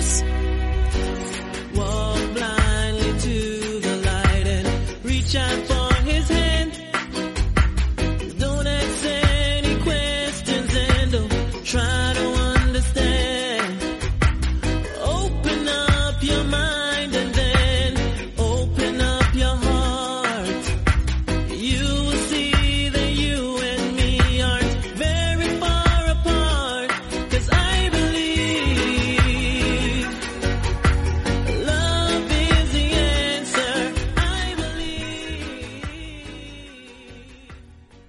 adiós.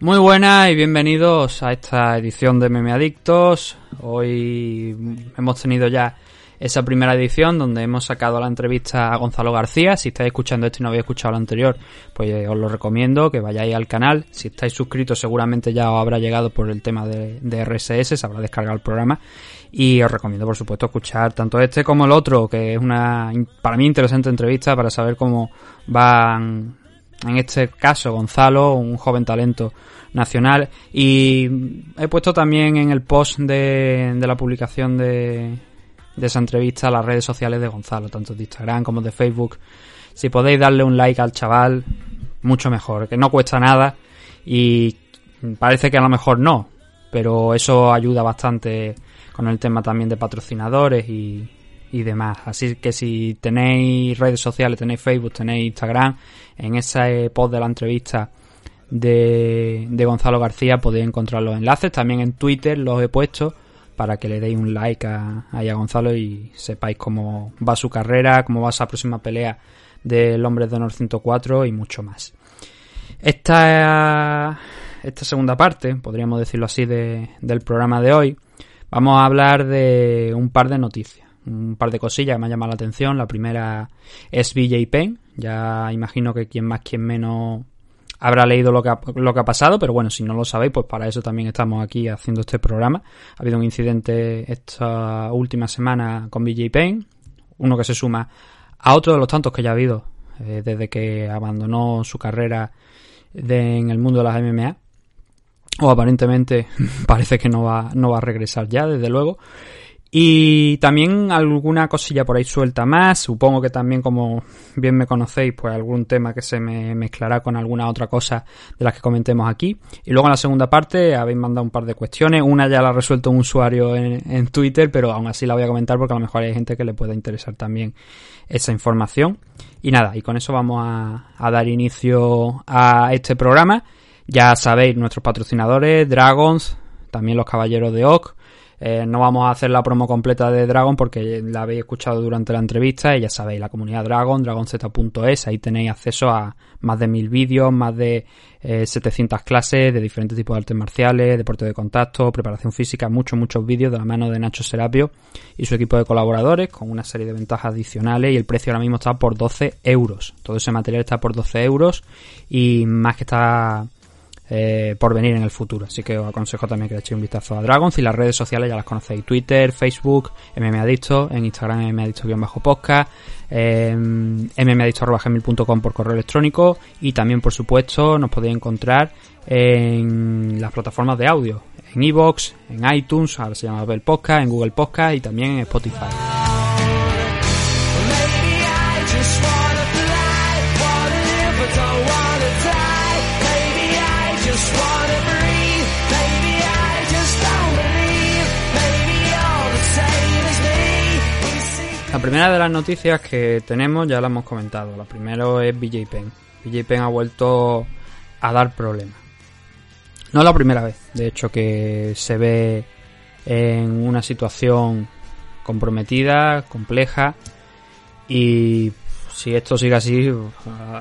Muy buenas y bienvenidos a esta edición de Meme Adictos. Hoy hemos tenido ya esa primera edición donde hemos sacado la entrevista a Gonzalo García. Si estáis escuchando esto y no habéis escuchado lo anterior, pues eh, os lo recomiendo que vayáis al canal. Si estáis suscritos seguramente ya os habrá llegado por el tema de, de RSS, se habrá descargado el programa. Y os recomiendo por supuesto escuchar tanto este como el otro, que es una para mí interesante entrevista para saber cómo van en este caso Gonzalo, un joven talento nacional. Y he puesto también en el post de, de la publicación de, de esa entrevista las redes sociales de Gonzalo, tanto de Instagram como de Facebook. Si podéis darle un like al chaval, mucho mejor, que no cuesta nada y parece que a lo mejor no, pero eso ayuda bastante con el tema también de patrocinadores y, y demás. Así que si tenéis redes sociales, tenéis Facebook, tenéis Instagram, en ese post de la entrevista de, de Gonzalo García podéis encontrar los enlaces. También en Twitter los he puesto para que le deis un like a, a Gonzalo y sepáis cómo va su carrera, cómo va esa próxima pelea del Hombre de Honor 104 y mucho más. Esta, esta segunda parte, podríamos decirlo así, de- del programa de hoy, vamos a hablar de un par de noticias, un par de cosillas que me han llamado la atención. La primera es BJ Penn, ya imagino que quien más, quien menos habrá leído lo que, ha, lo que ha pasado, pero bueno, si no lo sabéis, pues para eso también estamos aquí haciendo este programa. Ha habido un incidente esta última semana con BJ Penn, uno que se suma a otro de los tantos que ya ha habido eh, desde que abandonó su carrera de- en el mundo de las MMA. O aparentemente parece que no va, no va a regresar ya, desde luego. Y también alguna cosilla por ahí suelta más. Supongo que también, como bien me conocéis, pues algún tema que se me mezclará con alguna otra cosa de las que comentemos aquí. Y luego en la segunda parte habéis mandado un par de cuestiones. Una ya la ha resuelto un usuario en, en Twitter, pero aún así la voy a comentar porque a lo mejor hay gente que le pueda interesar también esa información. Y nada, y con eso vamos a, dar inicio a este programa. Ya sabéis, nuestros patrocinadores, Dragons, también los Caballeros de Oak. Eh, no vamos a hacer la promo completa de Dragon porque la habéis escuchado durante la entrevista y ya sabéis, la comunidad Dragon, dragonz.es, ahí tenéis acceso a más de mil vídeos, más de eh, 700 clases de diferentes tipos de artes marciales, deporte de contacto, preparación física, muchos, muchos vídeos de la mano de Nacho Serapio y su equipo de colaboradores con una serie de ventajas adicionales y el precio ahora mismo está por 12 euros. Todo ese material está por 12 euros y más que está eh, por venir en el futuro. Así que os aconsejo también que le echéis un vistazo a Dragons y las redes sociales ya las conocéis. Twitter, Facebook, MMAdicto, en Instagram MMAdicto-podcast, eh, mmadicto.gmail.com por correo electrónico y también, por supuesto, nos podéis encontrar en las plataformas de audio, en Evox, en iTunes, ahora se llama Apple Podcast, en Google Podcast y también en Spotify. Primera de las noticias que tenemos ya la hemos comentado. La primera es BJ Penn. BJ Penn ha vuelto a dar problemas. No es la primera vez, de hecho, que se ve en una situación comprometida, compleja y si esto sigue así,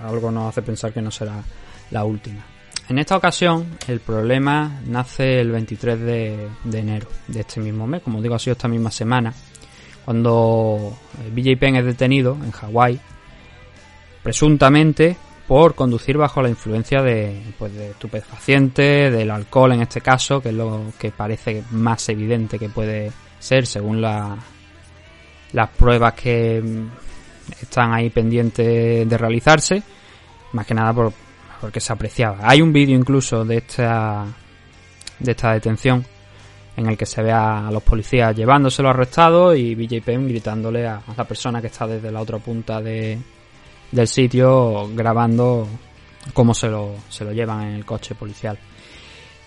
algo nos hace pensar que no será la última. En esta ocasión, el problema nace el 23 de, de enero de este mismo mes, como digo, ha sido esta misma semana, cuando BJ Penn es detenido en Hawái, presuntamente por conducir bajo la influencia de, pues, de estupefacientes, del alcohol en este caso, que es lo que parece más evidente que puede ser según la, las pruebas que mm, están ahí pendientes de realizarse, más que nada por, porque se apreciaba. Hay un vídeo incluso de esta de esta detención en el que se ve a los policías llevándoselo arrestado y BJ Penn gritándole a, la persona que está desde la otra punta de, del sitio grabando cómo se lo, se lo llevan en el coche policial.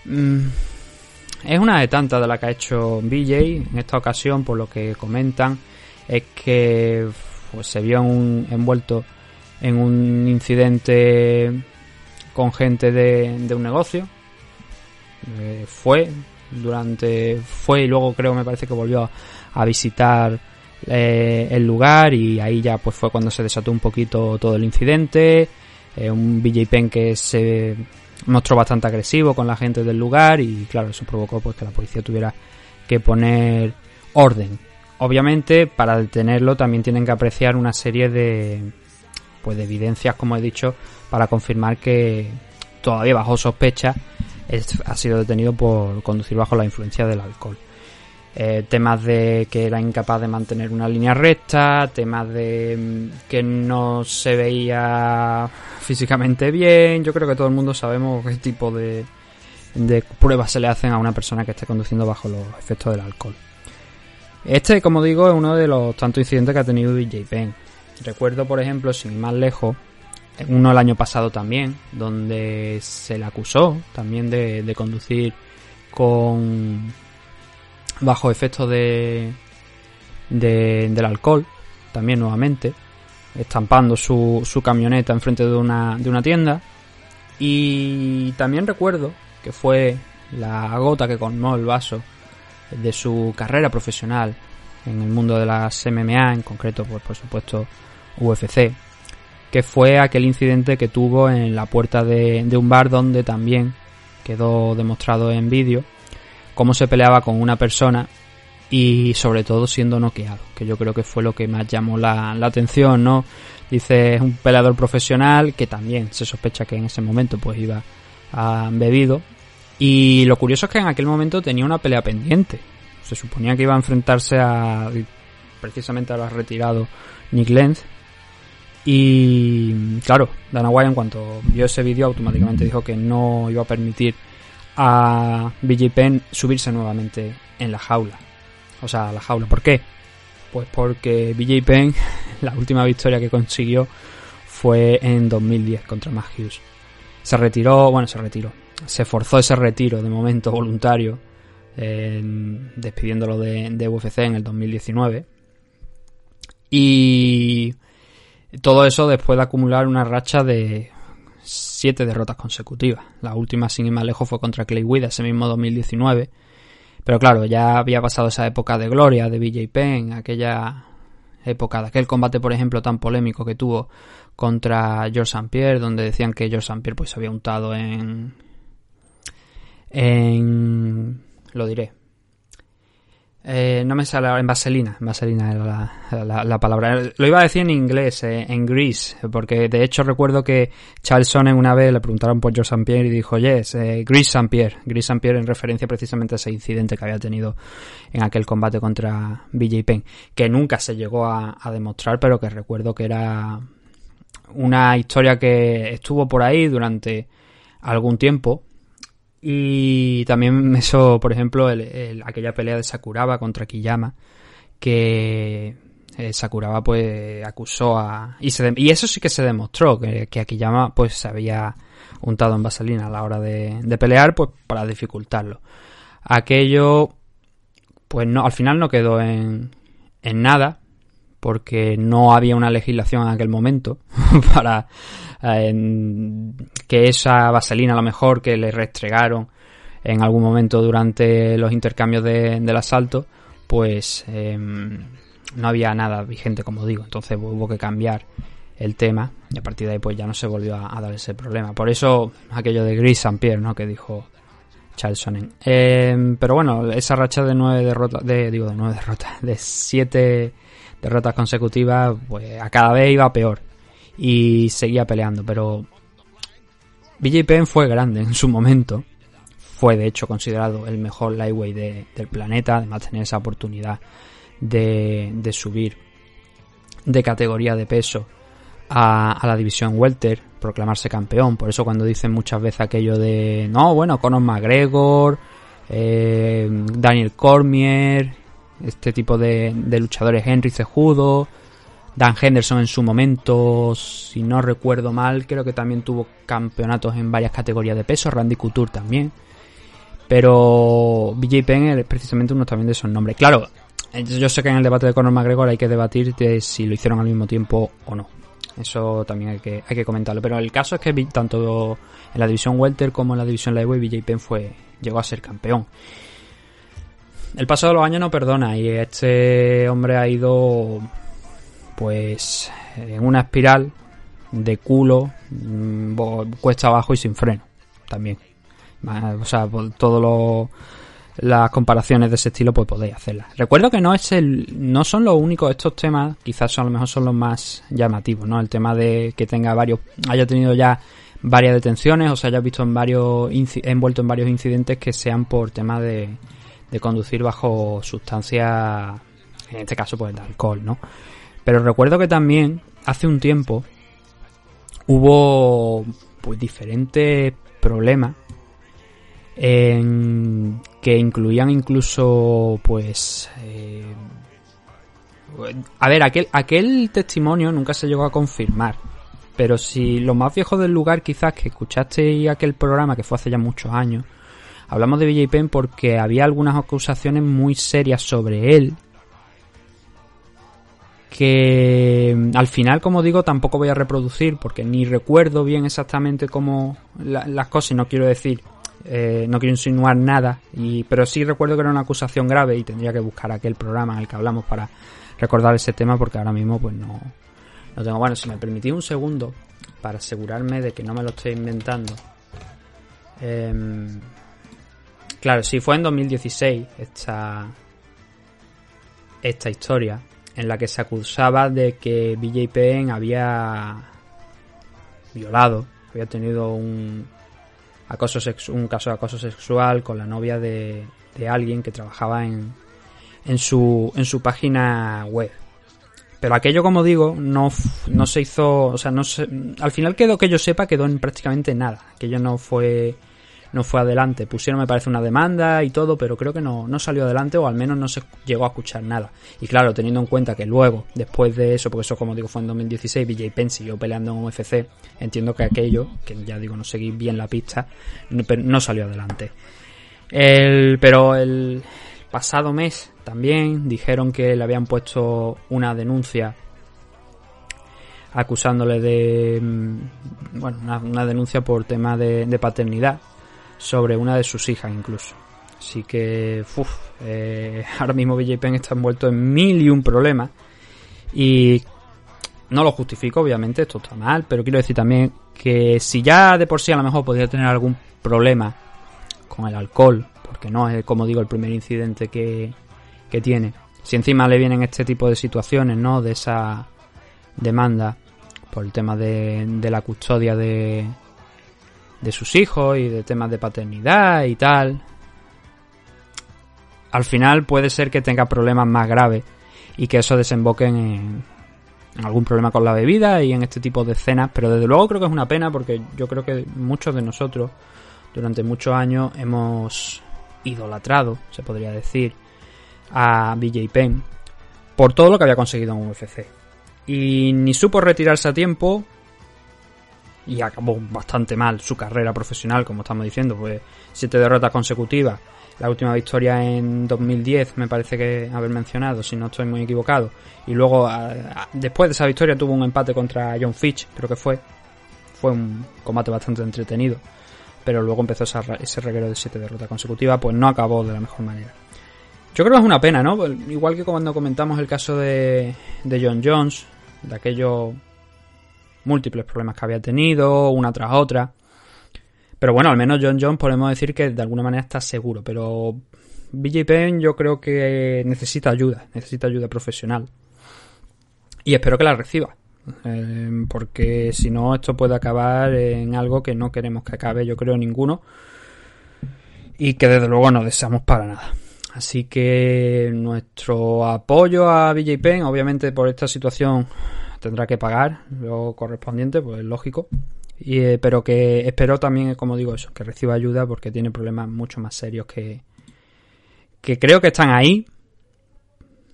Mm, es una de tantas de las que ha hecho BJ en esta ocasión, por lo que comentan, es que pues, se vio envuelto en un incidente con gente de, de un negocio. Eh, fue durante fue y luego creo me parece que volvió a, visitar eh, el lugar y ahí ya pues fue cuando se desató un poquito todo el incidente. Eh, un BJ Penn que se mostró bastante agresivo con la gente del lugar y claro eso provocó pues que la policía tuviera que poner orden. Obviamente para detenerlo también tienen que apreciar una serie de pues de evidencias como he dicho para confirmar que todavía bajo sospecha ha sido detenido por conducir bajo la influencia del alcohol. Eh, temas de que era incapaz de mantener una línea recta, temas de mm, que no se veía físicamente bien. Yo creo que todo el mundo sabemos qué tipo de, de pruebas se le hacen a una persona que esté conduciendo bajo los efectos del alcohol. Este, como digo, es uno de los tantos incidentes que ha tenido DJ Penn. Recuerdo, por ejemplo, sin ir más lejos, uno el año pasado también, donde se le acusó también de, conducir con bajo efectos de, de, del alcohol, también nuevamente, estampando su, su camioneta enfrente de una, de una tienda. Y también recuerdo que fue la gota que colmó el vaso de su carrera profesional en el mundo de las MMA, en concreto, pues por supuesto UFC, que fue aquel incidente que tuvo en la puerta de, un bar donde también quedó demostrado en vídeo cómo se peleaba con una persona y sobre todo siendo noqueado, que yo creo que fue lo que más llamó la, atención, ¿no? Dice, es un peleador profesional que también se sospecha que en ese momento pues iba a bebido y lo curioso es que en aquel momento tenía una pelea pendiente. Se suponía que iba a enfrentarse a precisamente a retirado Nick Lenz y claro, Dana White en cuanto vio ese vídeo automáticamente dijo que no iba a permitir a BJ Penn subirse nuevamente en la jaula. O sea, la jaula. ¿Por qué? Pues porque BJ Penn, la última victoria que consiguió fue en 2010 contra Matt Hughes. Se retiró, bueno, se retiró. Se forzó ese retiro de momento voluntario, despidiéndolo de, de UFC en el 2019. Y todo eso después de acumular una racha de siete derrotas consecutivas. La última, sin ir más lejos, fue contra Clay Wood ese mismo 2019. Pero claro, ya había pasado esa época de gloria de BJ Penn, aquella época de aquel combate, por ejemplo, tan polémico que tuvo contra George St. Pierre, donde decían que George St. Pierre pues se había untado en en lo diré eh, no me sale en vaselina, en vaselina era la, palabra. Lo iba a decir en inglés, eh, en grease, porque de hecho recuerdo que Charles Sonnen una vez le preguntaron por George St. Pierre y dijo, yes, eh, Grease St. Pierre. Grease St. Pierre en referencia precisamente a ese incidente que había tenido en aquel combate contra BJ Penn, que nunca se llegó a demostrar, pero que recuerdo que era una historia que estuvo por ahí durante algún tiempo y también eso, por ejemplo, el, aquella pelea de Sakuraba contra Kiyama, que eh, Sakuraba pues acusó a... Y, eso sí que se demostró, que, que pues se había untado en vaselina a la hora de, pelear, pues para dificultarlo. Aquello, pues no, al final no quedó en nada, porque no había una legislación en aquel momento para que esa vaselina a lo mejor que le restregaron en algún momento durante los intercambios del asalto, pues em, no había nada vigente, como digo. Entonces hubo que cambiar el tema y a partir de ahí pues ya no se volvió a, dar ese problema. Por eso aquello de Gris St. Pierre, ¿no? Que dijo Charles Sonnen. Em, pero bueno, esa racha de nueve derrotas, de, digo de nueve derrotas, de siete derrotas consecutivas, pues a cada vez iba peor y seguía peleando, pero BJ Penn fue grande en su momento. Fue de hecho considerado el mejor lightweight del planeta, además tener esa oportunidad de, de subir de categoría de peso a, a, la división welter, proclamarse campeón. Por eso cuando dicen muchas veces aquello de no, bueno, Conor McGregor eh, Daniel Cormier, este tipo de, de luchadores, Henry Cejudo, Dan Henderson en su momento, si no recuerdo mal, creo que también tuvo campeonatos en varias categorías de peso, Randy Couture también. Pero BJ Penn es precisamente uno también de esos nombres. Claro, yo sé que en el debate de Conor McGregor hay que debatir de si lo hicieron al mismo tiempo o no. Eso también hay que, hay que comentarlo. Pero el caso es que tanto en la división Welter como en la división Lightweight BJ Penn fue, llegó a ser campeón. El paso de los años no perdona y este hombre ha ido pues en una espiral de culo, mm, cuesta abajo y sin freno también. O sea, lo las comparaciones de ese estilo pues podéis hacerlas. Recuerdo que no es el no son los únicos estos temas, quizás a lo mejor son los más llamativos, ¿no? El tema de que tenga varios haya tenido ya varias detenciones o se haya visto en varios envuelto en varios incidentes que sean por tema de, de conducir bajo sustancias en este caso pues de alcohol, ¿no? Pero recuerdo que también hace un tiempo hubo pues diferentes problemas en que incluían incluso pues eh, a ver aquel aquel testimonio nunca se llegó a confirmar pero si lo más viejo del lugar quizás que escuchaste aquel programa que fue hace ya muchos años hablamos de BJ Penn porque había algunas acusaciones muy serias sobre él que mm, al final, como digo, tampoco voy a reproducir porque ni recuerdo bien exactamente cómo las cosas no quiero decir eh, no quiero insinuar nada, y, pero sí recuerdo que era una acusación grave y tendría que buscar aquel programa en el que hablamos para recordar ese tema porque ahora mismo pues no, no tengo. Bueno, si me permitís un segundo para asegurarme de que no me lo estoy inventando. Em, claro, sí fue en 2016 esta, esta historia en la que se acusaba de que BJ había violado, había tenido un, acoso un caso de acoso sexual con la novia de, de alguien que trabajaba en, en, su, en su página web. Pero aquello, como digo, no, no se hizo, o sea, no se, al final quedó que yo sepa, quedó en prácticamente nada. Aquello no fue no fue adelante. Pusieron, me parece, una demanda y todo, pero creo que no, no salió adelante o al menos no se llegó a escuchar nada. Y claro, teniendo en cuenta que luego, después de eso, porque eso como digo fue en 2016, BJ Penn siguió peleando en UFC, entiendo que aquello, que ya digo, no seguí bien la pista, no, no salió adelante. El, pero el pasado mes también dijeron que le habían puesto una denuncia acusándole de mm, bueno una, denuncia por tema de paternidad sobre una de sus hijas incluso. Así que, uff, eh, ahora mismo BJ Penn está envuelto en mil y un problemas. Y no lo justifico, obviamente, esto está mal, pero quiero decir también que si ya de por sí a lo mejor podría tener algún problema con el alcohol, porque no es, como digo, el primer incidente que, que tiene. Si encima le vienen este tipo de situaciones, ¿no? De esa demanda por el tema de, de la custodia de, de sus hijos y de temas de paternidad y tal. Al final puede ser que tenga problemas más graves y que eso desemboque en, algún problema con la bebida y en este tipo de escenas, pero desde luego creo que es una pena porque yo creo que muchos de nosotros durante muchos años hemos idolatrado, se podría decir, a BJ Penn por todo lo que había conseguido en UFC. Y ni supo retirarse a tiempo, y acabó bastante mal su carrera profesional, como estamos diciendo, pues siete derrotas consecutivas. La última victoria en 2010 me parece que haber mencionado, si no estoy muy equivocado. Y luego, después de esa victoria, tuvo un empate contra John Fitch, creo que fue. Fue un combate bastante entretenido. Pero luego empezó ese reguero de siete derrotas consecutivas, pues no acabó de la mejor manera. Yo creo que es una pena, ¿no? Igual que cuando comentamos el caso de, de John Jones, de aquello múltiples problemas que había tenido, una tras otra. Pero bueno, al menos John Jones podemos decir que de alguna manera está seguro. Pero BJ Penn yo creo que necesita ayuda, necesita ayuda profesional. Y espero que la reciba. Eh, porque si no, esto puede acabar en algo que no queremos que acabe, yo creo, ninguno. Y que desde luego no deseamos para nada. Así que nuestro apoyo a BJ Penn, obviamente por esta situación tendrá que pagar lo correspondiente, pues es lógico. Y, eh, pero que espero también, como digo eso, que reciba ayuda porque tiene problemas mucho más serios que, que creo que están ahí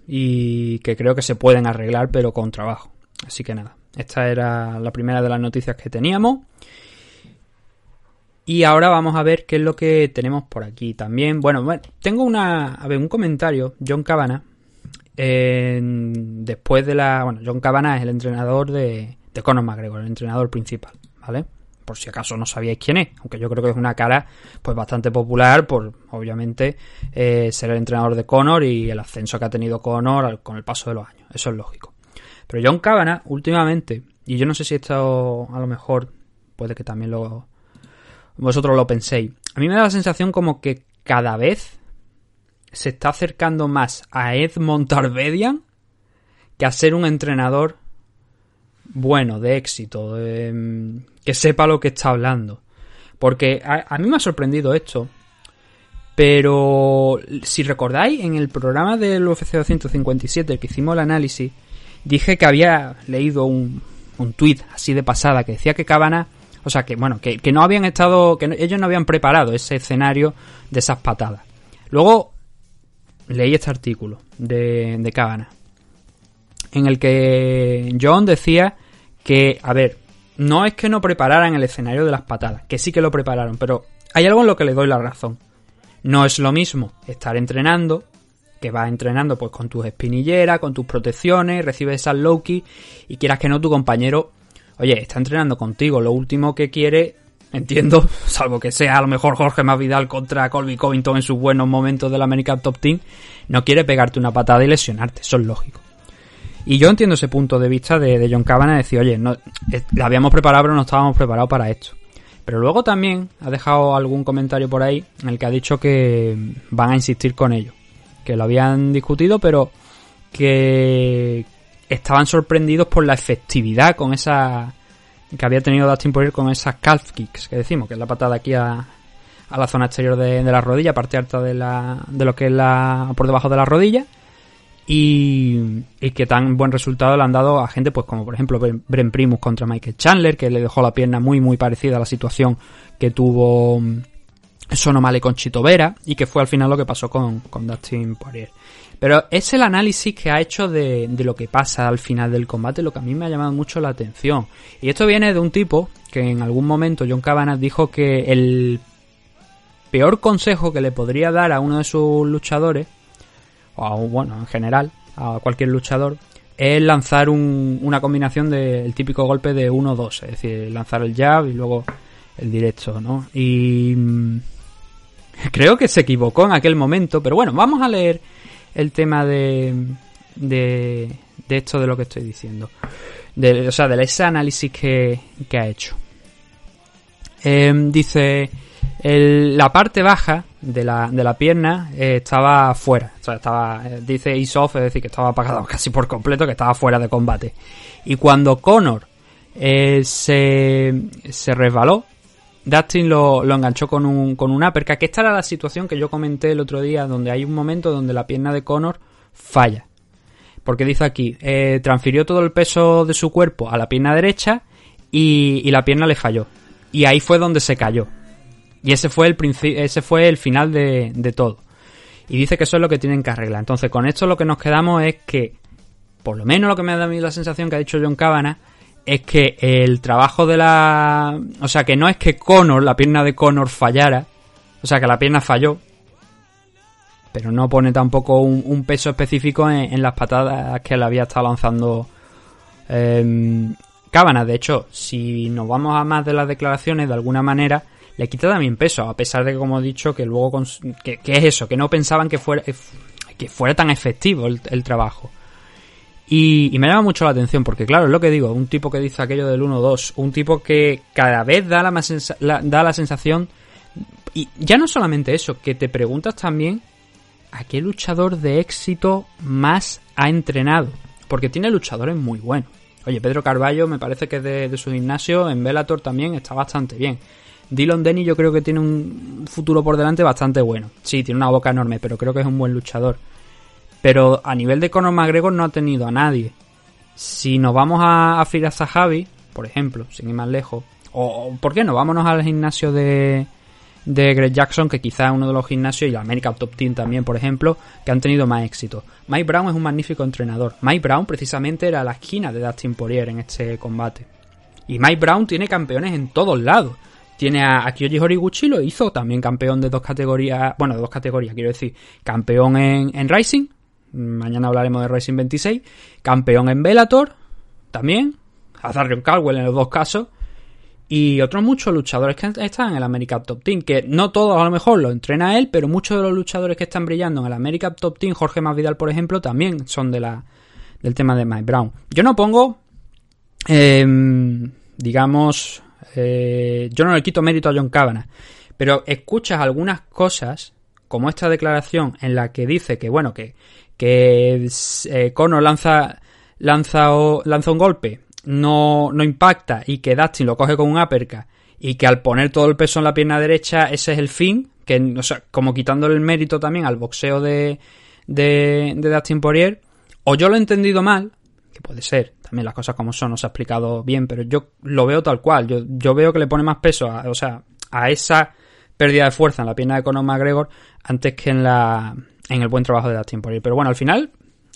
y que creo que se pueden arreglar, pero con trabajo. Así que nada, esta era la primera de las noticias que teníamos. Y ahora vamos a ver qué es lo que tenemos por aquí también. Bueno, bueno tengo una, a ver, un comentario. John Cabana, después de la... Bueno, John Cabana es el entrenador de, de Conor McGregor, el entrenador principal, ¿vale? Por si acaso no sabíais quién es, aunque yo creo que es una cara pues bastante popular por, obviamente, eh, ser el entrenador de Conor y el ascenso que ha tenido Conor con el paso de los años. Eso es lógico. Pero John Cabana, últimamente, y yo no sé si esto a lo mejor puede que también lo vosotros lo penséis, a mí me da la sensación como que cada vez se está acercando más a Ed Montarbedian que a ser un entrenador bueno, de éxito, que sepa lo que está hablando. Porque a, mí me ha sorprendido esto. Pero si recordáis, en el programa del UFC 257 que hicimos el análisis, dije que había leído un, un tuit así de pasada que decía que Cabana, o sea, que bueno, que, no habían estado, que ellos no habían preparado ese escenario de esas patadas. Luego leí este artículo de, de en el que John decía que, a ver, no es que no prepararan el escenario de las patadas, que sí que lo prepararon, pero hay algo en lo que le doy la razón. No es lo mismo estar entrenando que vas entrenando pues con tus espinilleras, con tus protecciones, recibes esas Loki y quieras que no tu compañero, oye, está entrenando contigo, lo último que quiere, entiendo, salvo que sea a lo mejor Jorge Masvidal contra Colby Covington en sus buenos momentos del American Top Team, no quiere pegarte una patada y lesionarte, eso es lógico. Y yo entiendo ese punto de vista de, John Cabana, de decir, oye, no, la habíamos preparado pero no estábamos preparados para esto. Pero luego también ha dejado algún comentario por ahí en el que ha dicho que van a insistir con ello que lo habían discutido, pero que estaban sorprendidos por la efectividad con esa que había tenido Dustin Poirier con esas calf kicks que decimos, que es la patada aquí a, a la zona exterior de, la rodilla, parte alta de, la, de lo que es la por debajo de la rodilla. Y, y, que tan buen resultado le han dado a gente pues como por ejemplo Bren Primus contra Michael Chandler que le dejó la pierna muy muy parecida a la situación que tuvo Sonomale con Chito Vera y que fue al final lo que pasó con, con Dustin Poirier. Pero es el análisis que ha hecho de, de, lo que pasa al final del combate lo que a mí me ha llamado mucho la atención. Y esto viene de un tipo que en algún momento John Cabanas dijo que el peor consejo que le podría dar a uno de sus luchadores, o a, bueno, en general, a cualquier luchador, es lanzar un, una combinación del típico golpe de 1-2, es decir, lanzar el jab y luego el directo, ¿no? Y Creo que se equivocó en aquel momento, pero bueno, vamos a leer el tema de, de, esto de lo que estoy diciendo. O sea, de ese análisis que, que ha hecho. Em, dice, la parte baja de la, de la pierna eh, estaba fuera. O sea, estaba, eh, dice Isof, es decir, que estaba apagado casi por completo, que estaba fuera de combate. Y cuando Connor eh, se, se resbaló, Dustin lo, enganchó con un, con un uppercut, que esta era la situación que yo comenté el otro día, donde hay un momento donde la pierna de Connor falla. Porque dice aquí, eh, transfirió todo el peso de su cuerpo a la pierna derecha y, la pierna le falló. Y ahí fue donde se cayó. Y ese fue el, ese fue el final de, de todo. Y dice que eso es lo que tienen que arreglar. Entonces, con esto lo que nos quedamos es que, por lo menos lo que me ha dado a mí la sensación que ha dicho John Cabana, es que el trabajo de la... O sea, que no es que Connor, la pierna de Connor fallara, o sea, que la pierna falló, pero no pone tampoco un, peso específico en, las patadas que le había estado lanzando eh, Cábana. De hecho, si nos vamos a más de las declaraciones, de alguna manera, le quita también peso, a pesar de que, como he dicho, que luego... Que, es eso, que no pensaban que fuera, que fuera tan efectivo el trabajo. Y, me llama mucho la atención porque, claro, es lo que digo, un tipo que dice aquello del 1-2, un tipo que cada vez da la, da la sensación, y ya no solamente eso, que te preguntas también a qué luchador de éxito más ha entrenado, porque tiene luchadores muy buenos. Oye, Pedro Carballo me parece que de, de su gimnasio en Bellator también está bastante bien. Dylan Denny yo creo que tiene un futuro por delante bastante bueno. Sí, tiene una boca enorme, pero creo que es un buen luchador. Pero a nivel de Conor McGregor no ha tenido a nadie. Si nos vamos a, a Javi, por ejemplo, sin ir más lejos, o ¿por qué no? Vámonos al gimnasio de, de Greg Jackson, que quizás es uno de los gimnasios, y la American Top Team también, por ejemplo, que han tenido más éxito. Mike Brown es un magnífico entrenador. Mike Brown precisamente era la esquina de Dustin Poirier en este combate. Y Mike Brown tiene campeones en todos lados. Tiene a, a Kyoji Horiguchi, lo hizo, también campeón de dos categorías, bueno, de dos categorías, quiero decir, campeón en, en Rising, mañana hablaremos de Rising 26, campeón en Bellator, también, a Darion Caldwell en los dos casos, y otros muchos luchadores que están en el American Top Team, que no todos a lo mejor lo entrena él, pero muchos de los luchadores que están brillando en el American Top Team, Jorge Masvidal por ejemplo, también son de la, del tema de Mike Brown. Yo no pongo, eh, digamos, eh, yo no le quito mérito a John Kavanagh, pero escuchas algunas cosas, como esta declaración en la que dice que, bueno, que, que eh, Conor lanza, lanza, o, lanza un golpe no, no impacta y que Dustin lo coge con un uppercut y que al poner todo el peso en la pierna derecha ese es el fin, que o sea, como quitándole el mérito también al boxeo de, de, de Dustin Poirier, o yo lo he entendido mal, que puede ser, también las cosas como son, no se ha explicado bien, pero yo lo veo tal cual, yo, yo veo que le pone más peso a, o sea, a esa pérdida de fuerza en la pierna de Conor McGregor antes que en la en el buen trabajo de Dustin Poirier. Pero bueno, al final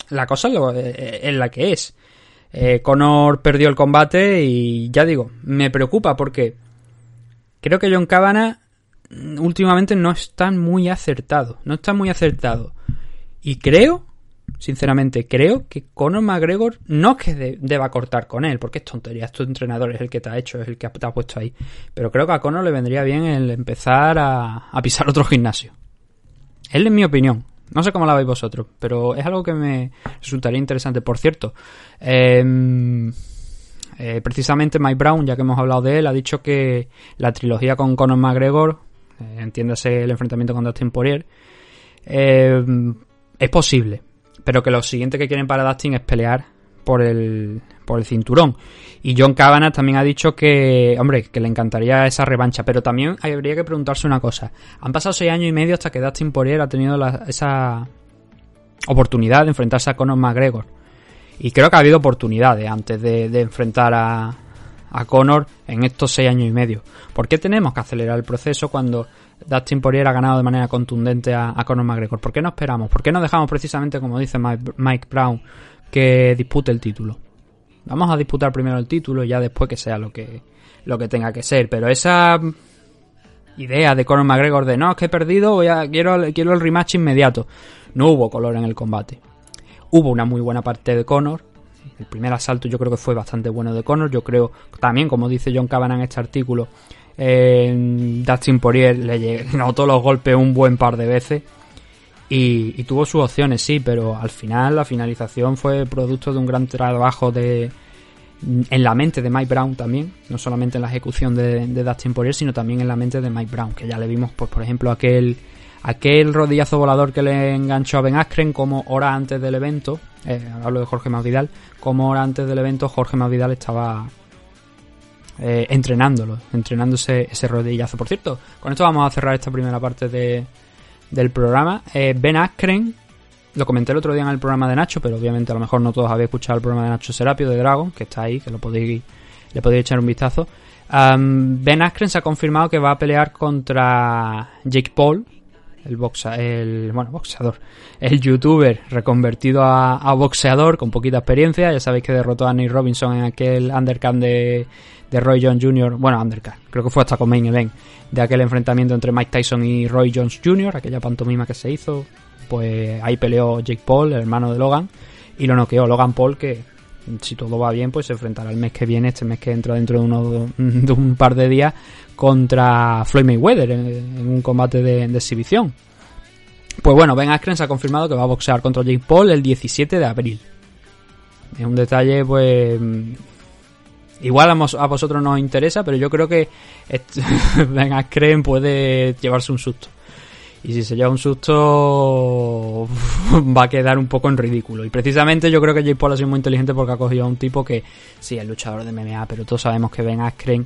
la cosa es, lo, es la que es. Eh, Conor perdió el combate y ya digo, me preocupa porque creo que John Cabana últimamente no está muy acertado. No está muy acertado. Y creo, sinceramente, creo que Conor McGregor no es que de, deba cortar con él, porque es tontería. Tu entrenador es el que te ha hecho, es el que te ha puesto ahí. Pero creo que a Conor le vendría bien el empezar a, a pisar otro gimnasio. Él, en mi opinión. No sé cómo la veis vosotros, pero es algo que me resultaría interesante. Por cierto, eh, eh, precisamente Mike Brown, ya que hemos hablado de él, ha dicho que la trilogía con Conor McGregor, eh, entiéndase el enfrentamiento con Dustin Poirier, eh, es posible, pero que lo siguiente que quieren para Dustin es pelear por el, por el cinturón. Y John Kavanagh también ha dicho que, hombre, que le encantaría esa revancha, pero también habría que preguntarse una cosa. Han pasado seis años y medio hasta que Dustin Poirier ha tenido la, esa oportunidad de enfrentarse a Conor McGregor. Y creo que ha habido oportunidades antes de, enfrentar a, a Conor en estos seis años y medio. ¿Por qué tenemos que acelerar el proceso cuando Dustin Poirier ha ganado de manera contundente a, a Conor McGregor? ¿Por qué no esperamos? ¿Por qué no dejamos precisamente, como dice Mike Brown, que dispute el título? Vamos a disputar primero el título y ya después que sea lo que, lo que tenga que ser. Pero esa idea de Conor McGregor de no, es que he perdido, quiero, el rematch inmediato. No hubo color en el combate. Hubo una muy buena parte de Conor. El primer asalto yo creo que fue bastante bueno de Conor. Yo creo también, como dice John Cavanagh en este artículo, eh, Dustin Poirier le notó los golpes un buen par de veces. Y, y, tuvo sus opciones, sí, pero al final la finalización fue producto de un gran trabajo de en la mente de Mike Brown también, no solamente en la ejecución de, de Dustin Poirier, sino también en la mente de Mike Brown, que ya le vimos, pues por ejemplo, aquel aquel rodillazo volador que le enganchó a Ben Askren como hora antes del evento, eh, hablo de Jorge Masvidal, como hora antes del evento Jorge Masvidal estaba eh, entrenándolo, entrenándose ese rodillazo. Por cierto, con esto vamos a cerrar esta primera parte de, del programa. Eh, ben Askren, lo comenté el otro día en el programa de Nacho, pero obviamente a lo mejor no todos habéis escuchado el programa de Nacho Serapio de Dragon, que está ahí, que lo podéis, le podéis echar un vistazo. Ben Askren se ha confirmado que va a pelear contra Jake Paul, el boxa, el bueno, boxeador, el youtuber reconvertido a, boxeador con poquita experiencia. Ya sabéis que derrotó a Nate Robinson en aquel undercard de, de Roy Jones Jr. Bueno, undercard, creo que fue hasta con main event de aquel enfrentamiento entre Mike Tyson y Roy Jones Jr., aquella pantomima que se hizo. Pues ahí peleó Jake Paul, el hermano de Logan, y lo noqueó Logan Paul, que si todo va bien, pues se enfrentará el mes que viene, este mes que entra dentro de, uno, de un par de días, contra Floyd Mayweather en, un combate de, exhibición. Pues bueno, Ben Askren se ha confirmado que va a boxear contra Jake Paul el 17 de abril. Es un detalle, pues. Igual a, vosotros no interesa, pero yo creo que Ben Askren puede llevarse un susto. Y si se lleva un susto, va a quedar un poco en ridículo. Y precisamente yo creo que Jake Paul ha sido muy inteligente porque ha cogido a un tipo que, sí, es luchador de MMA, pero todos sabemos que Ben Askren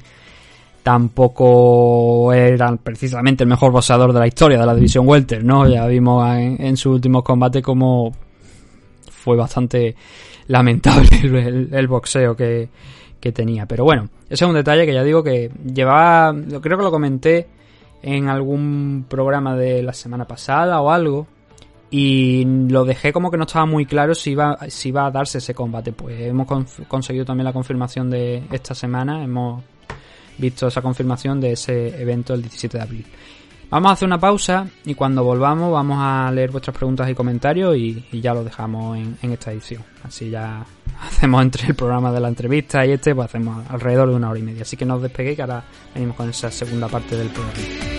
tampoco era precisamente el mejor boxeador de la historia de la división Welter, ¿no? Ya vimos en, en sus últimos combates como fue bastante lamentable el, el boxeo que, que, tenía. Pero bueno, ese es un detalle que ya digo que llevaba, creo que lo comenté en algún programa de la semana pasada o algo y lo dejé como que no estaba muy claro si iba, si iba a darse ese combate. Pues hemos conseguido también la confirmación de esta semana, hemos visto esa confirmación de ese evento el 17 de abril. Vamos a hacer una pausa y cuando volvamos vamos a leer vuestras preguntas y comentarios y, ya lo dejamos en, en, esta edición. Así ya hacemos entre el programa de la entrevista y este, pues hacemos alrededor de una hora y media. Así que no os despeguéis que ahora venimos con esa segunda parte del programa.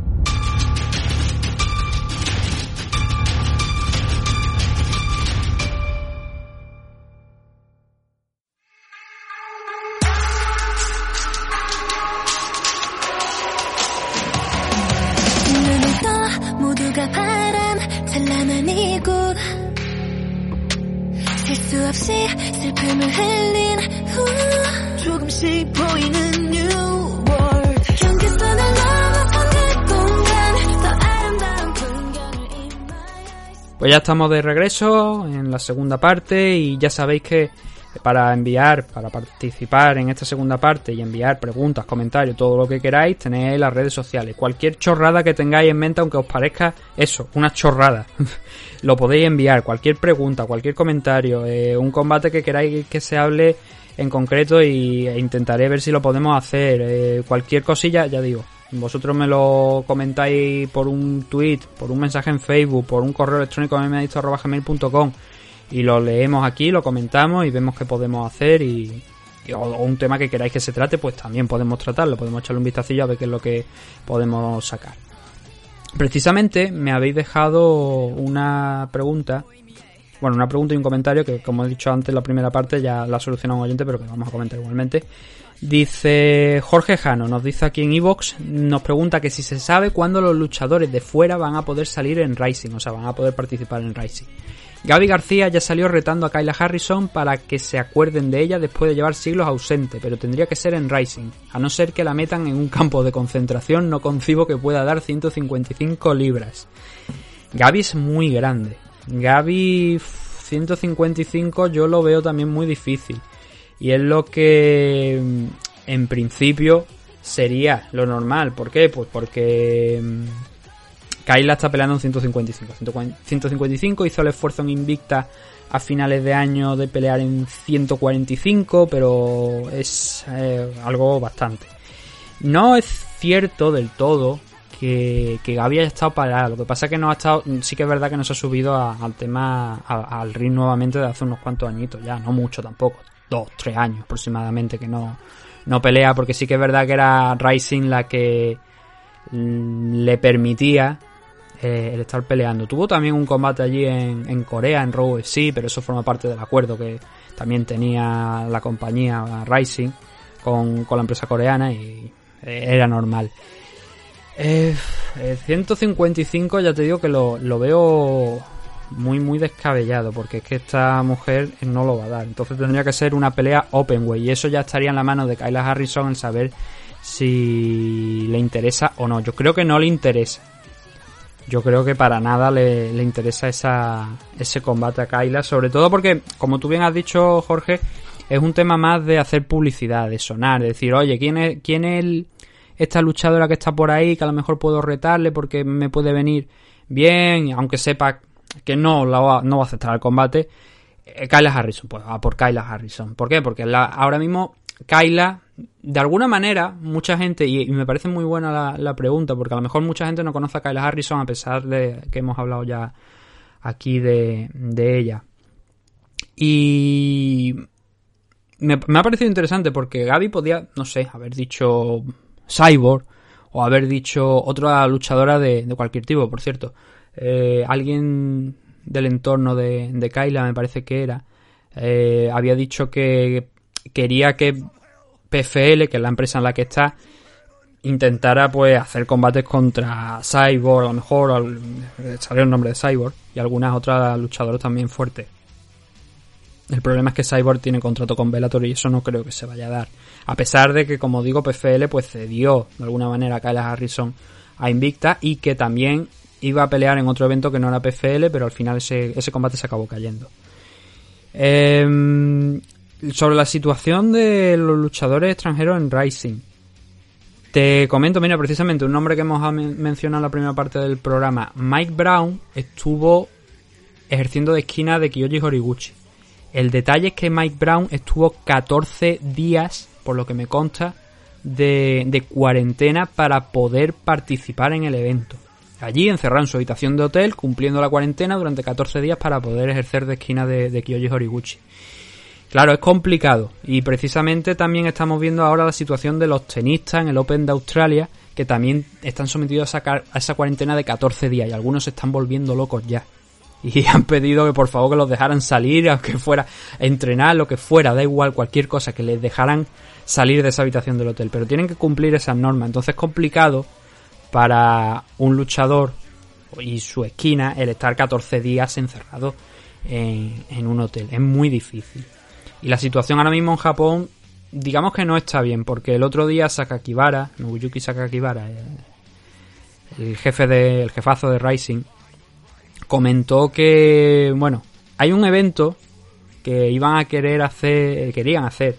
Pues ya estamos de regreso en la segunda parte y ya sabéis que para enviar, para participar en esta segunda parte y enviar preguntas, comentarios, todo lo que queráis, tenéis las redes sociales. Cualquier chorrada que tengáis en mente, aunque os parezca eso, una chorrada, lo podéis enviar. Cualquier pregunta, cualquier comentario, eh, un combate que queráis que se hable en concreto y, e intentaré ver si lo podemos hacer. Eh, cualquier cosilla, ya digo, vosotros me lo comentáis por un tweet, por un mensaje en Facebook, por un correo electrónico gmail.com y lo leemos aquí, lo comentamos y vemos qué podemos hacer y, o, un tema que queráis que se trate, pues también podemos tratarlo, podemos echarle un vistacillo a ver qué es lo que podemos sacar. Precisamente me habéis dejado una pregunta, bueno, una pregunta y un comentario que como he dicho antes la primera parte ya la solucionado un oyente, pero que vamos a comentar igualmente. Dice Jorge Jano, nos dice aquí en Evox, nos pregunta que si se sabe cuándo los luchadores de fuera van a poder salir en Rising, o sea, van a poder participar en Rising. Gaby García ya salió retando a Kyla Harrison para que se acuerden de ella después de llevar siglos ausente, pero tendría que ser en Rising. A no ser que la metan en un campo de concentración, no concibo que pueda dar 155 libras. Gaby es muy grande. Gaby 155 yo lo veo también muy difícil. Y es lo que mm, en principio sería lo normal. ¿Por qué? Pues porque mm, Kyla está peleando en 155. 155 hizo el esfuerzo en Invicta a finales de año de pelear en 145, pero es eh, algo bastante. No es cierto del todo que, que Gaby haya estado parada. Lo que pasa es que no ha estado, sí que es verdad que no se ha subido al tema, al ring nuevamente de hace unos cuantos añitos ya, no mucho tampoco dos, tres años aproximadamente que no, no pelea, porque sí que es verdad que era Rising la que mm, le permitía eh, el estar peleando. Tuvo también un combate allí en, en Corea, en Raw sí, pero eso forma parte del acuerdo que también tenía la compañía Rising. con, con la empresa coreana y eh, era normal. Eh, eh, 155 ya te digo que lo, lo veo muy muy descabellado porque es que esta mujer no lo va a dar. Entonces tendría que ser una pelea open way y eso ya estaría en la mano de Kyla Harrison en saber si le interesa o no. Yo creo que no le interesa. Yo creo que para nada le, le interesa esa, ese combate a Kyla, sobre todo porque, como tú bien has dicho, Jorge, es un tema más de hacer publicidad, de sonar, de decir, oye, ¿quién es, quién el- esta luchadora que está por ahí, que a lo mejor puedo retarle porque me puede venir bien, aunque sepa que no, la va, no va a aceptar el combate? Eh, Kyla Harrison, pues a por Kyla Harrison. ¿Por qué? Porque ahora mismo Kyla, de alguna manera, mucha gente, y, me parece muy buena la, la pregunta, porque a lo mejor mucha gente no conoce a Kyla Harrison a pesar de que hemos hablado ya aquí de, de ella. Y me, me ha parecido interesante porque Gaby podía, no sé, haber dicho Cyborg o haber dicho otra luchadora de, de cualquier tipo, por cierto. Eh, alguien del entorno de, de Kyla, me parece que era, eh, había dicho que quería que PFL, que es la empresa en la que está, intentara pues hacer combates contra Cyborg, a lo mejor al- salió el nombre de Cyborg y algunas otras luchadoras también fuertes. El problema es que Cyborg tiene contrato con Bellator y eso no creo que se vaya a dar. A pesar de que, como digo, PFL pues cedió de alguna manera a Kayla Harrison a Invicta y que también iba a pelear en otro evento que no era PFL, pero al final ese, ese combate se acabó cayendo. Em, sobre la situación de los luchadores extranjeros en Rising. Te comento, mira, precisamente un nombre que hemos men- mencionado en la primera parte del programa. Mike Brown estuvo ejerciendo de esquina de Kiyoshi Horiguchi. El detalle es que Mike Brown estuvo 14 días, por lo que me consta, de, cuarentena para poder participar en el evento. Allí, encerrado en su habitación de hotel, cumpliendo la cuarentena durante 14 días para poder ejercer de esquina de, de Horiguchi. Claro, es complicado. Y precisamente también estamos viendo ahora la situación de los tenistas en el Open de Australia, que también están sometidos a esa cuarentena de 14 días y algunos se están volviendo locos ya. Y han pedido que por favor que los dejaran salir, aunque fuera entrenar, lo que fuera, da igual, cualquier cosa, que les dejaran salir de esa habitación del hotel. Pero tienen que cumplir esas normas. Entonces es complicado para un luchador y su esquina el estar 14 días encerrado en, en un hotel. Es muy difícil. Y la situación ahora mismo en Japón, digamos que no está bien, porque el otro día Sakakibara, Nobuyuki Sakakibara, el, el jefe de, el jefazo de Rising, comentó que, bueno, hay un evento que iban a querer hacer, querían hacer,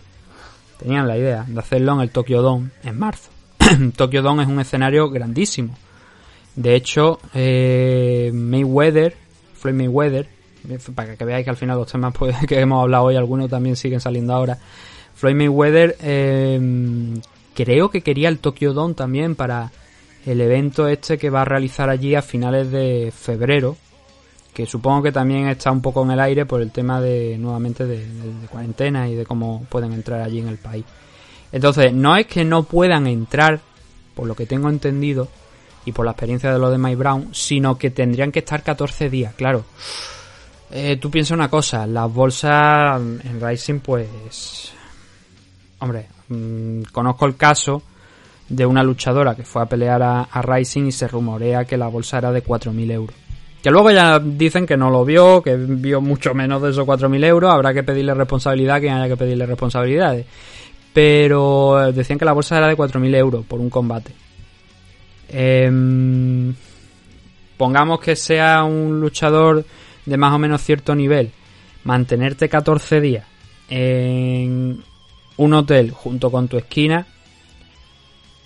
tenían la idea de hacerlo en el Tokyo Dome en marzo. Tokyo Dome es un escenario grandísimo. De hecho, eh, Mayweather, Floyd Mayweather, para que veáis que al final los temas pues, que hemos hablado hoy, algunos también siguen saliendo ahora. Floyd Mayweather eh, creo que quería el Tokyo Dome también para el evento este que va a realizar allí a finales de febrero, que supongo que también está un poco en el aire por el tema de nuevamente de, cuarentena y de cómo pueden entrar allí en el país. Entonces, no es que no puedan entrar, por lo que tengo entendido, y por la experiencia de lo de Mike Brown, sino que tendrían que estar 14 días, claro. Eh, tú piensas una cosa, las bolsas en Rising, pues... Hombre, mm, conozco el caso de una luchadora que fue a pelear a, a Rising y se rumorea que la bolsa era de 4.000 euros. Que luego ya dicen que no lo vio, que vio mucho menos de esos 4.000 euros, habrá que pedirle responsabilidad a quien haya que pedirle responsabilidades. Pero eh, decían que la bolsa era de 4.000 euros por un combate. Em, pongamos que sea un luchador de más o menos cierto nivel, mantenerte 14 días en un hotel junto con tu esquina,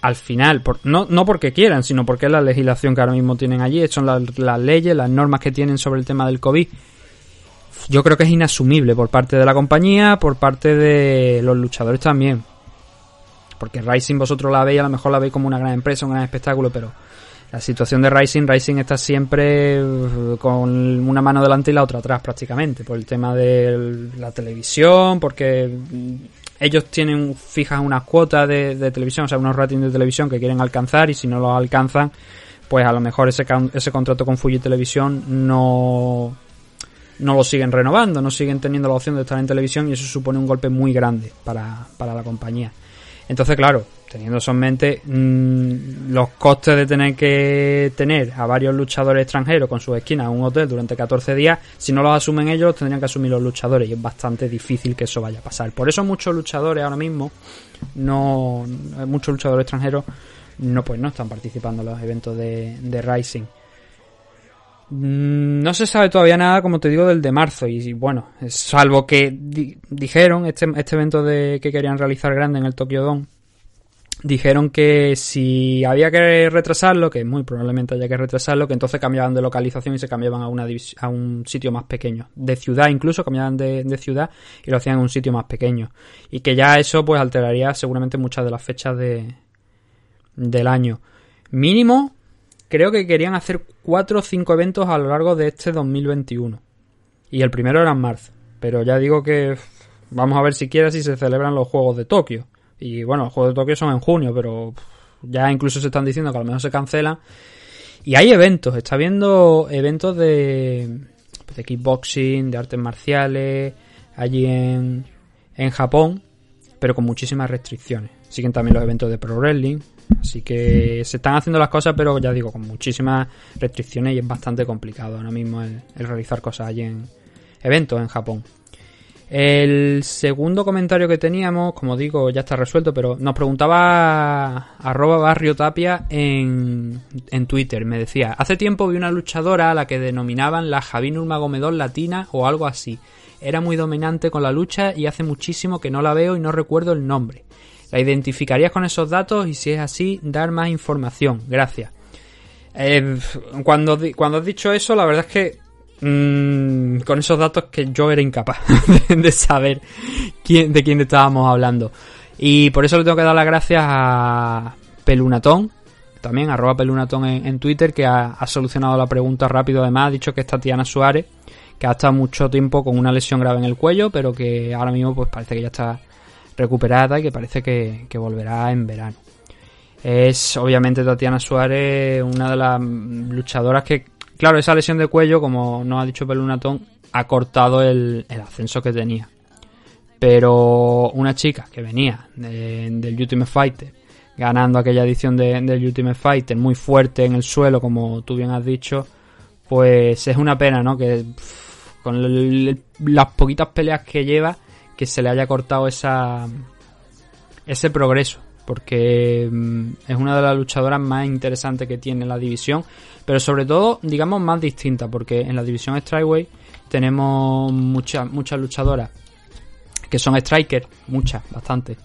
al final, por- no, no porque quieran, sino porque es la legislación que ahora mismo tienen allí, son las, las leyes, las normas que tienen sobre el tema del COVID. Yo creo que es inasumible por parte de la compañía, por parte de los luchadores también. Porque Rising vosotros la veis, a lo mejor la veis como una gran empresa, un gran espectáculo, pero la situación de Rising, Rising está siempre eh, con una mano delante y la otra atrás prácticamente, por el tema de la televisión, porque ellos tienen fijas unas cuotas de, televisión, o sea, unos ratings de televisión que quieren alcanzar y si no los alcanzan, pues a lo mejor ese, ese contrato con Fuji Televisión no, no lo siguen renovando, no siguen teniendo la opción de estar en televisión y eso supone un golpe muy grande para, para la compañía. Entonces, claro, teniendo eso en mente, mmm, los costes de tener que tener a varios luchadores extranjeros con sus esquinas en un hotel durante 14 días, si no los asumen ellos, los tendrían que asumir los luchadores y es bastante difícil que eso vaya a pasar. Por eso muchos luchadores ahora mismo, no muchos luchadores extranjeros, no pues no están participando en los eventos de, de Rising. Mm, No se sabe todavía nada, como te digo, del de marzo. Y bueno, salvo que di dijeron este, este evento de que querían realizar grande en el Tokyo Dome, dijeron que si había que retrasarlo, que muy probablemente haya que retrasarlo, que entonces cambiaban de localización y se cambiaban a, una a un sitio más pequeño. De ciudad incluso, cambiaban de, de, ciudad y lo hacían en un sitio más pequeño. Y que ya eso pues alteraría seguramente muchas de las fechas de, del año. Mínimo, creo que querían hacer 4 o 5 eventos a lo largo de este 2021. Y el primero era en marzo. Pero ya digo que vamos a ver siquiera si se celebran los Juegos de Tokio. Y bueno, los Juegos de Tokio son en junio, pero ya incluso se están diciendo que a lo mejor se cancelan. Y hay eventos, está viendo eventos de, de kickboxing, de artes marciales, allí en, en Japón, pero con muchísimas restricciones. Siguen también los eventos de Pro Wrestling, Así que se están haciendo las cosas, pero ya digo, con muchísimas restricciones y es bastante complicado ahora mismo el, realizar cosas allí en eventos en Japón. El segundo comentario que teníamos, como digo, ya está resuelto, pero nos preguntaba arroba barrio tapia en, en Twitter. Me decía, hace tiempo vi una luchadora a la que denominaban la Javi Nurmagomedov latina o algo así. Era muy dominante con la lucha y hace muchísimo que no la veo y no recuerdo el nombre. ¿La identificarías con esos datos? Y si es así, dar más información. Gracias. Eh, cuando, cuando has dicho eso, la verdad es que mmm, con esos datos que yo era incapaz de saber quién, de quién estábamos hablando. Y por eso le tengo que dar las gracias a Pelunatón, también arroba Pelunatón en, Twitter, que ha, ha, solucionado la pregunta rápido. Además, ha dicho que es Tatiana Suárez, que ha estado mucho tiempo con una lesión grave en el cuello, pero que ahora mismo pues parece que ya está recuperada y que parece que, volverá en verano. Es obviamente Tatiana Suárez una de las luchadoras que, claro, esa lesión de cuello, como nos ha dicho Pelunatón, ha cortado el, ascenso que tenía. Pero una chica que venía de, del Ultimate Fighter, ganando aquella edición de, del Ultimate Fighter, muy fuerte en el suelo, como tú bien has dicho, pues es una pena, ¿no? Que con las poquitas peleas que lleva, que se le haya cortado esa ese progreso porque mmm, es una de las luchadoras más interesantes que tiene la división pero sobre todo digamos más distinta porque en la división Strikeway tenemos muchas muchas luchadoras que son strikers muchas bastante.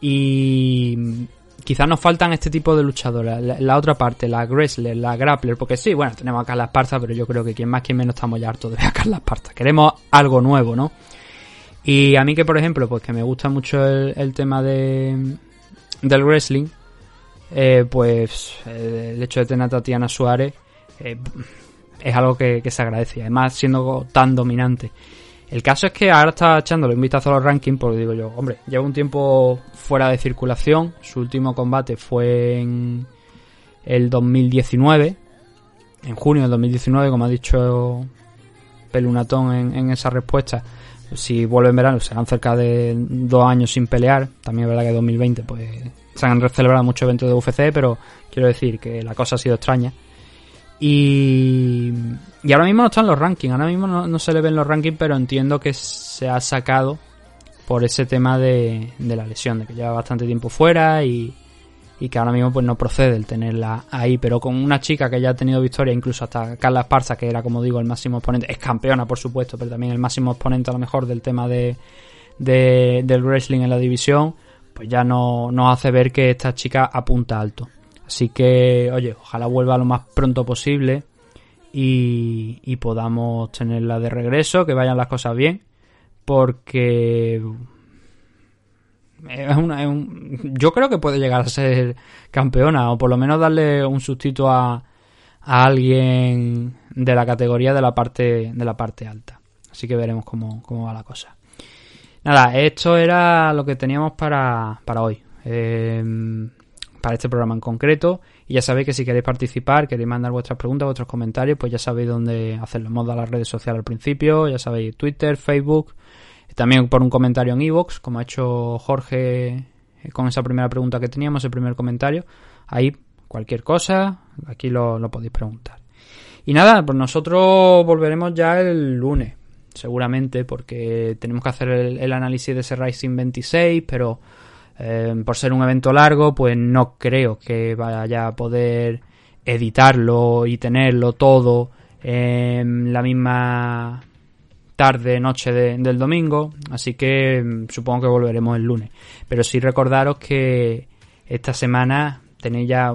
Y quizás nos faltan este tipo de luchadoras la, la, otra parte la wrestler la grappler porque sí bueno tenemos a Carla Esparza pero yo creo que quien más quien menos estamos ya hartos de ver a Carla Esparza. Queremos algo nuevo no y a mí que, por ejemplo, pues que me gusta mucho el, tema de del wrestling, eh, pues el hecho de tener a Tatiana Suárez eh, es algo que, que, se agradece. Además, siendo tan dominante. El caso es que ahora está echándole un vistazo a los rankings, porque digo yo, hombre, lleva un tiempo fuera de circulación. Su último combate fue en el 2019, en junio del 2019, como ha dicho Pelunatón en esa respuesta si vuelve en verano serán cerca de dos años sin pelear. También es verdad que 2020 pues se han celebrado muchos eventos de UFC, pero quiero decir que la cosa ha sido extraña. Y, y ahora mismo no están los rankings, ahora mismo no, no, se le ven los rankings, pero entiendo que se ha sacado por ese tema de, de la lesión, de que lleva bastante tiempo fuera y, y que ahora mismo pues no procede el tenerla ahí, pero con una chica que ya ha tenido victoria, incluso hasta Carla Esparza, que era como digo el máximo exponente, es campeona por supuesto, pero también el máximo exponente a lo mejor del tema de, de del wrestling en la división, pues ya no nos hace ver que esta chica apunta alto. Así que, oye, ojalá vuelva lo más pronto posible y, y podamos tenerla de regreso, que vayan las cosas bien, porque es una, es un, yo creo que puede llegar a ser campeona o por lo menos darle un sustituto a, a alguien de la categoría de la parte de la parte alta. Así que veremos cómo, cómo va la cosa. Nada, esto era lo que teníamos para, para hoy. Eh, para este programa en concreto. Y ya sabéis que si queréis participar, queréis mandar vuestras preguntas, vuestros comentarios, pues ya sabéis dónde hacerlo. Hemos las redes sociales al principio, ya sabéis, Twitter, Facebook, también por un comentario en iVoox, como ha hecho Jorge con esa primera pregunta que teníamos, el primer comentario. Ahí, cualquier cosa, aquí lo, podéis preguntar. Y nada, pues nosotros volveremos ya el lunes, seguramente, porque tenemos que hacer el, el análisis de ese Rising 26, pero eh, por ser un evento largo, pues no creo que vaya a poder editarlo y tenerlo todo en la misma tarde, noche de- del domingo, así que mm, supongo que volveremos el lunes. Pero sí recordaros que esta semana tenéis ya,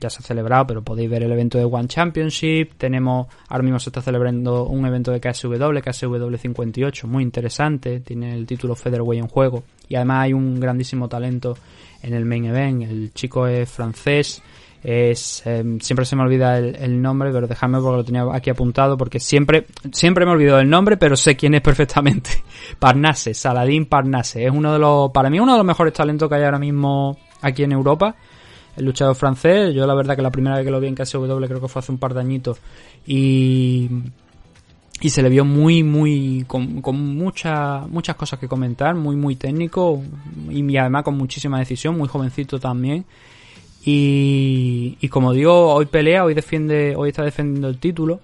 ya se ha celebrado, pero podéis ver el evento de One Championship, tenemos, ahora mismo se está celebrando un evento de KSW, KSW 58, muy interesante, tiene el título Featherweight en juego, y además hay un grandísimo talento en el main event, el chico es francés, es eh, siempre se me olvida el, el nombre pero dejadme porque lo tenía aquí apuntado porque siempre siempre me olvido del nombre pero sé quién es perfectamente. Parnasse Saladin Parnasse. Es uno de los para mí uno de los mejores talentos que hay ahora mismo aquí en Europa. El luchador francés yo la verdad que la primera vez que lo vi en KSW creo que fue hace un par de añitos y y se le vio muy muy con, con mucha, muchas cosas que comentar muy muy técnico y además con muchísima decisión muy jovencito también y, y como digo, hoy pelea, hoy defiende, hoy está defendiendo el título.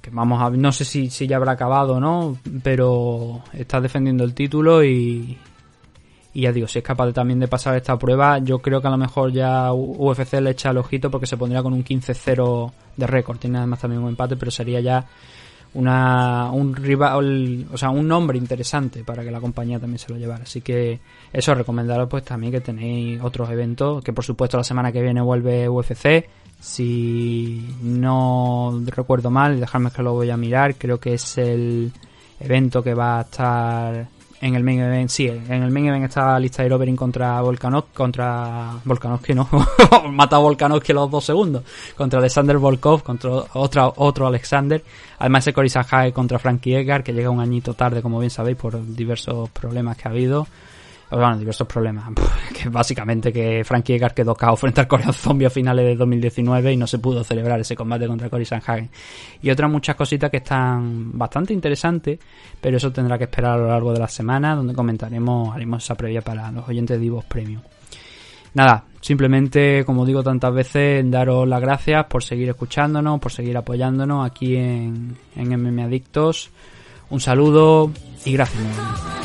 Que vamos a no sé si, si ya habrá acabado o no, pero está defendiendo el título y, y ya digo, si es capaz de, también de pasar esta prueba, yo creo que a lo mejor ya UFC le echa el ojito porque se pondría con un 15-0 de récord. Tiene además también un empate, pero sería ya una un rival, o sea, un nombre interesante para que la compañía también se lo llevara. Así que eso recomendaros pues también que tenéis otros eventos, que por supuesto la semana que viene vuelve UFC. Si no recuerdo mal, dejadme que lo voy a mirar, creo que es el evento que va a estar en el main event, sí, en el main event está lista de Overing contra Volkanov, contra Volkanovski, no, mata a Volkanovski los dos segundos, contra Alexander Volkov, contra otra, otro Alexander, además ese Cory Sanhagen contra Frankie Edgar, que llega un añito tarde, como bien sabéis, por diversos problemas que ha habido, bueno, diversos problemas, que básicamente que Frankie Edgar quedó cao frente al Korean Zombie a finales de 2019 y no se pudo celebrar ese combate contra Cory Sanhagen. Y otras muchas cositas que están bastante interesantes, pero eso tendrá que esperar a lo largo de la semana, donde comentaremos, haremos esa previa para los oyentes de Divos Premium. Nada, simplemente, como digo tantas veces, daros las gracias por seguir escuchándonos, por seguir apoyándonos aquí en, en MM Adictos. Un saludo y gracias.